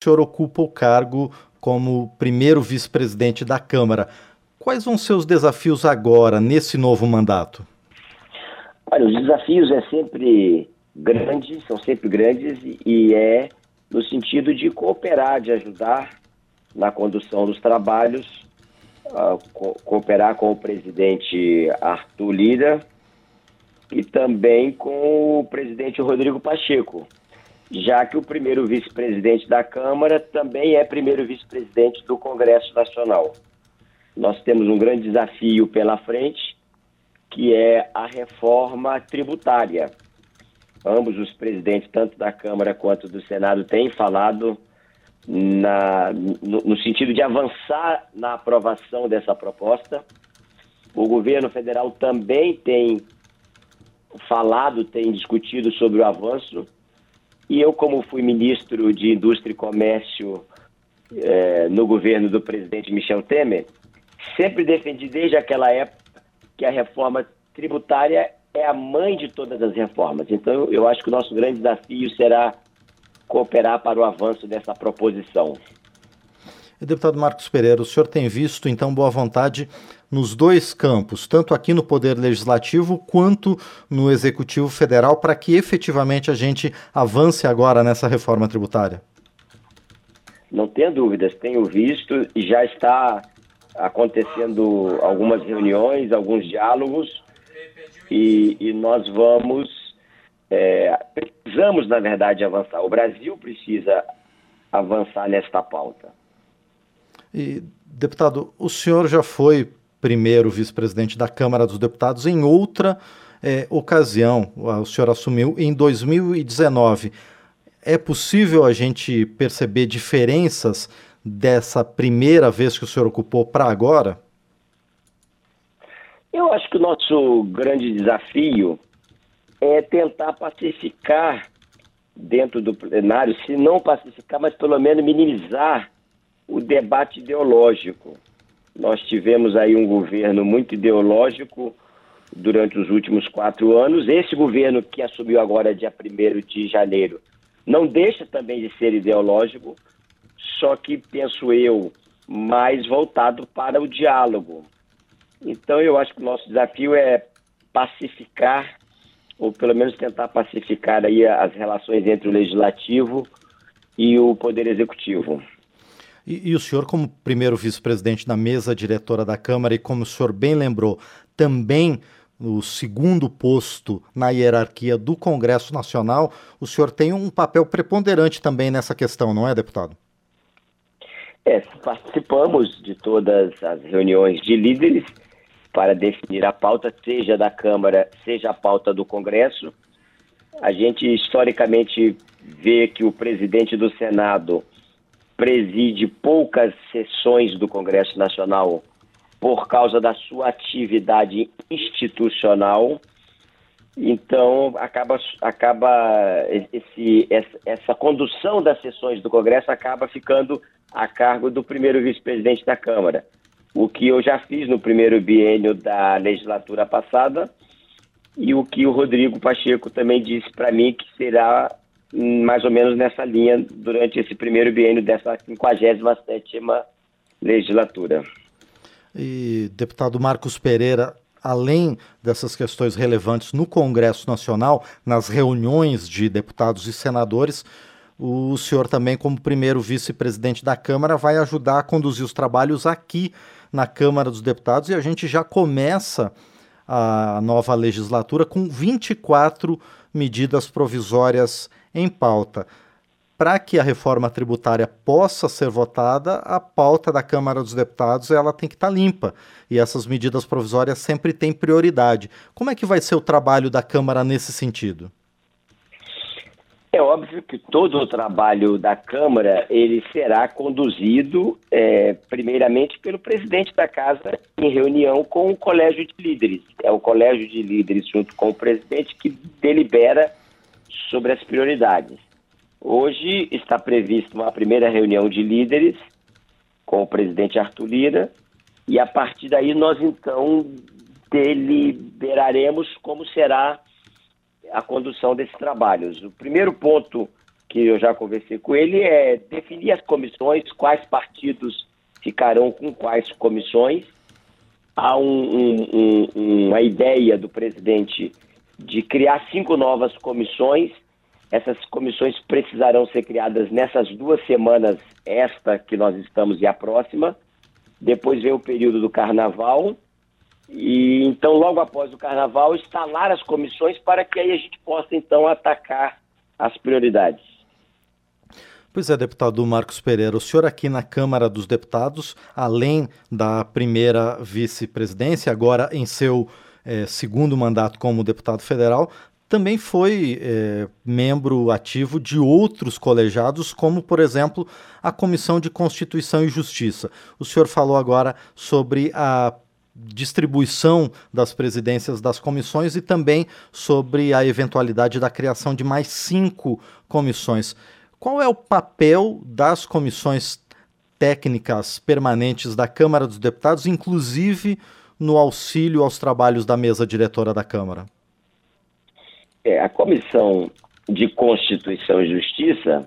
o senhor ocupa o cargo como primeiro vice-presidente da Câmara. Quais vão ser os desafios agora, nesse novo mandato? Olha, os desafios é sempre grandes, são sempre grandes e é no sentido de cooperar, de ajudar na condução dos trabalhos, uh, co cooperar com o presidente Arthur Lira e também com o presidente Rodrigo Pacheco, já que o primeiro vice-presidente da Câmara também é primeiro vice-presidente do Congresso Nacional. Nós temos um grande desafio pela frente, que é a reforma tributária ambos os presidentes, tanto da Câmara quanto do Senado, têm falado na, no, no, sentido de avançar na aprovação dessa proposta. O governo federal também tem falado, tem discutido sobre o avanço. E eu, como fui ministro de Indústria e Comércio eh, no governo do presidente Michel Temer, sempre defendi desde aquela época que a reforma tributária é a mãe de todas as reformas. Então, eu acho que o nosso grande desafio será cooperar para o avanço dessa proposição. deputado Marcos Pereira, o senhor tem visto, então, boa vontade nos dois campos, tanto aqui no Poder Legislativo quanto no Executivo Federal, para que efetivamente a gente avance agora nessa reforma tributária? Não tenho dúvidas, tenho visto e já está acontecendo algumas reuniões, alguns diálogos e, e nós vamos, é, precisamos, na verdade, avançar. O Brasil precisa avançar nesta pauta. E, deputado, o senhor já foi primeiro vice-presidente da Câmara dos Deputados em outra é, ocasião. O senhor assumiu em 2019. É possível a gente perceber diferenças dessa primeira vez que o senhor ocupou para agora? Eu acho que o nosso grande desafio é tentar pacificar dentro do plenário, se não pacificar, mas pelo menos minimizar o debate ideológico. Nós tivemos aí um governo muito ideológico durante os últimos quatro anos. Esse governo que assumiu agora, dia 1 de janeiro, não deixa também de ser ideológico, só que, penso eu, mais voltado para o diálogo. Então, eu acho que o nosso desafio é pacificar, ou pelo menos tentar pacificar aí as relações entre o legislativo e o poder executivo. E, e o senhor, como primeiro vice-presidente da mesa diretora da Câmara, e como o senhor bem lembrou, também o segundo posto na hierarquia do Congresso Nacional, o senhor tem um papel preponderante também nessa questão, não é, deputado? É, participamos de todas as reuniões de líderes para definir a pauta, seja da Câmara, seja a pauta do Congresso. A gente historicamente vê que o presidente do Senado preside poucas sessões do Congresso Nacional por causa da sua atividade institucional. Então, acaba, acaba esse, essa, essa condução das sessões do Congresso acaba ficando a cargo do primeiro vice-presidente da Câmara o que eu já fiz no primeiro biênio da legislatura passada e o que o Rodrigo Pacheco também disse para mim que será mais ou menos nessa linha durante esse primeiro biênio dessa 57ª legislatura. E deputado Marcos Pereira, além dessas questões relevantes no Congresso Nacional, nas reuniões de deputados e senadores, o senhor também, como primeiro vice-presidente da Câmara, vai ajudar a conduzir os trabalhos aqui na Câmara dos Deputados e a gente já começa a nova legislatura com 24 medidas provisórias em pauta. Para que a reforma tributária possa ser votada, a pauta da Câmara dos Deputados ela tem que estar tá limpa e essas medidas provisórias sempre têm prioridade. Como é que vai ser o trabalho da Câmara nesse sentido? É óbvio que todo o trabalho da Câmara ele será conduzido é, primeiramente pelo presidente da Casa em reunião com o Colégio de Líderes. É o Colégio de Líderes junto com o presidente que delibera sobre as prioridades. Hoje está prevista uma primeira reunião de líderes com o presidente Arthur Lira e a partir daí nós então deliberaremos como será a condução desses trabalhos. O primeiro ponto que eu já conversei com ele, é definir as comissões, quais partidos ficarão com quais comissões. Há um, um, um, uma ideia do presidente de criar cinco novas comissões. Essas comissões precisarão ser criadas nessas duas semanas, esta que nós estamos e a próxima. Depois vem o período do carnaval. E então, logo após o carnaval, instalar as comissões para que aí a gente possa então atacar as prioridades. Pois é, deputado Marcos Pereira, o senhor aqui na Câmara dos Deputados, além da primeira vice-presidência, agora em seu é, segundo mandato como deputado federal, também foi é, membro ativo de outros colegiados, como, por exemplo, a Comissão de Constituição e Justiça. O senhor falou agora sobre a distribuição das presidências das comissões e também sobre a eventualidade da criação de mais cinco comissões. Qual é o papel das comissões técnicas permanentes da Câmara dos Deputados, inclusive no auxílio aos trabalhos da mesa diretora da Câmara? É, a Comissão de Constituição e Justiça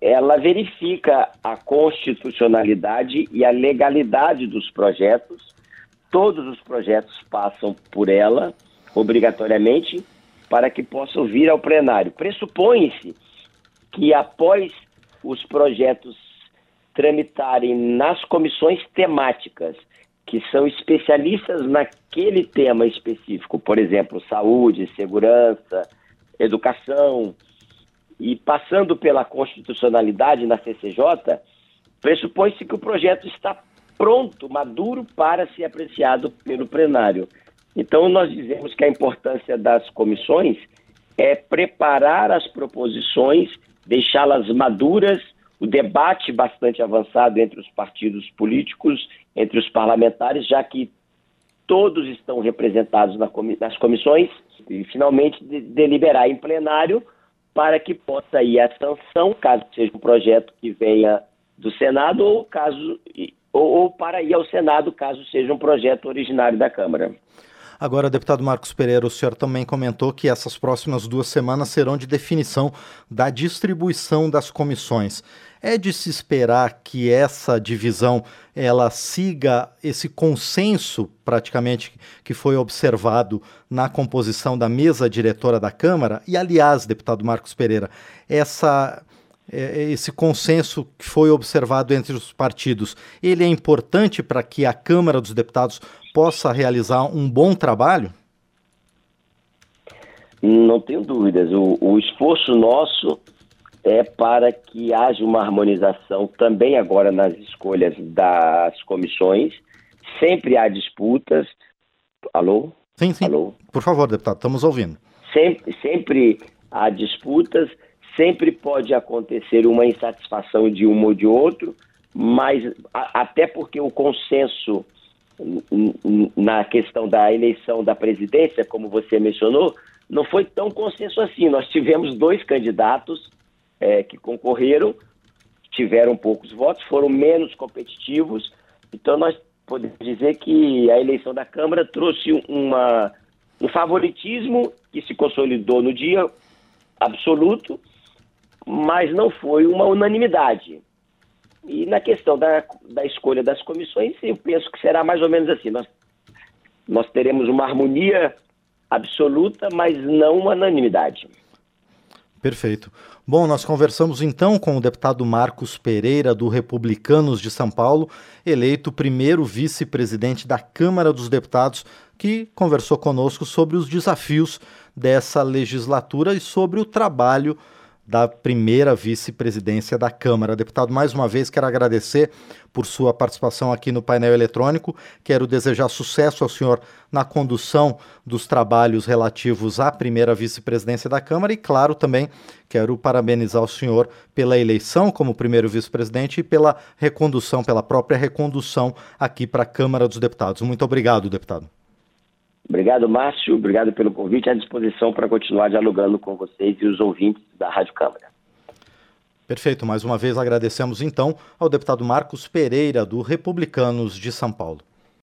ela verifica a constitucionalidade e a legalidade dos projetos. Todos os projetos passam por ela, obrigatoriamente, para que possam vir ao plenário. Pressupõe-se que após os projetos tramitarem nas comissões temáticas, que são especialistas naquele tema específico, por exemplo, saúde, segurança, educação, e passando pela constitucionalidade na CCJ, pressupõe-se que o projeto está pronto, maduro para ser apreciado pelo plenário. Então, nós dizemos que a importância das comissões é preparar as proposições deixá-las maduras, o debate bastante avançado entre os partidos políticos, entre os parlamentares, já que todos estão representados nas comissões, e finalmente de, deliberar em plenário para que possa ir a sanção, caso seja um projeto que venha do Senado, ou caso ou, ou para ir ao Senado, caso seja um projeto originário da Câmara. Agora, deputado Marcos Pereira, o senhor também comentou que essas próximas duas semanas serão de definição da distribuição das comissões. É de se esperar que essa divisão ela siga esse consenso praticamente que foi observado na composição da mesa diretora da Câmara? E aliás, deputado Marcos Pereira, essa esse consenso que foi observado entre os partidos, ele é importante para que a Câmara dos Deputados possa realizar um bom trabalho? Não tenho dúvidas. O, o esforço nosso é para que haja uma harmonização também agora nas escolhas das comissões. Sempre há disputas. Alô? Sim, sim. Alô? Por favor, deputado, estamos ouvindo. Sempre, sempre há disputas, sempre pode acontecer uma insatisfação de um ou de outro, mas a, até porque o consenso na questão da eleição da presidência, como você mencionou, não foi tão consenso assim. Nós tivemos dois candidatos é, que concorreram, tiveram poucos votos, foram menos competitivos. Então, nós podemos dizer que a eleição da Câmara trouxe uma, um favoritismo que se consolidou no dia absoluto, mas não foi uma unanimidade. E na questão da, da escolha das comissões, eu penso que será mais ou menos assim. Nós, nós teremos uma harmonia absoluta, mas não uma unanimidade. Perfeito. Bom, nós conversamos então com o deputado Marcos Pereira, do Republicanos de São Paulo, eleito primeiro vice-presidente da Câmara dos Deputados, que conversou conosco sobre os desafios dessa legislatura e sobre o trabalho da primeira vice-presidência da Câmara. Deputado, mais uma vez quero agradecer por sua participação aqui no painel eletrônico. Quero desejar sucesso ao senhor na condução dos trabalhos relativos à primeira vice-presidência da Câmara e, claro, também quero parabenizar o senhor pela eleição como primeiro vice-presidente e pela recondução, pela própria recondução aqui para a Câmara dos Deputados. Muito obrigado, deputado. Obrigado, Márcio. Obrigado pelo convite. À disposição para continuar dialogando com vocês e os ouvintes da Rádio Câmara. Perfeito. Mais uma vez agradecemos então ao deputado Marcos Pereira, do Republicanos de São Paulo.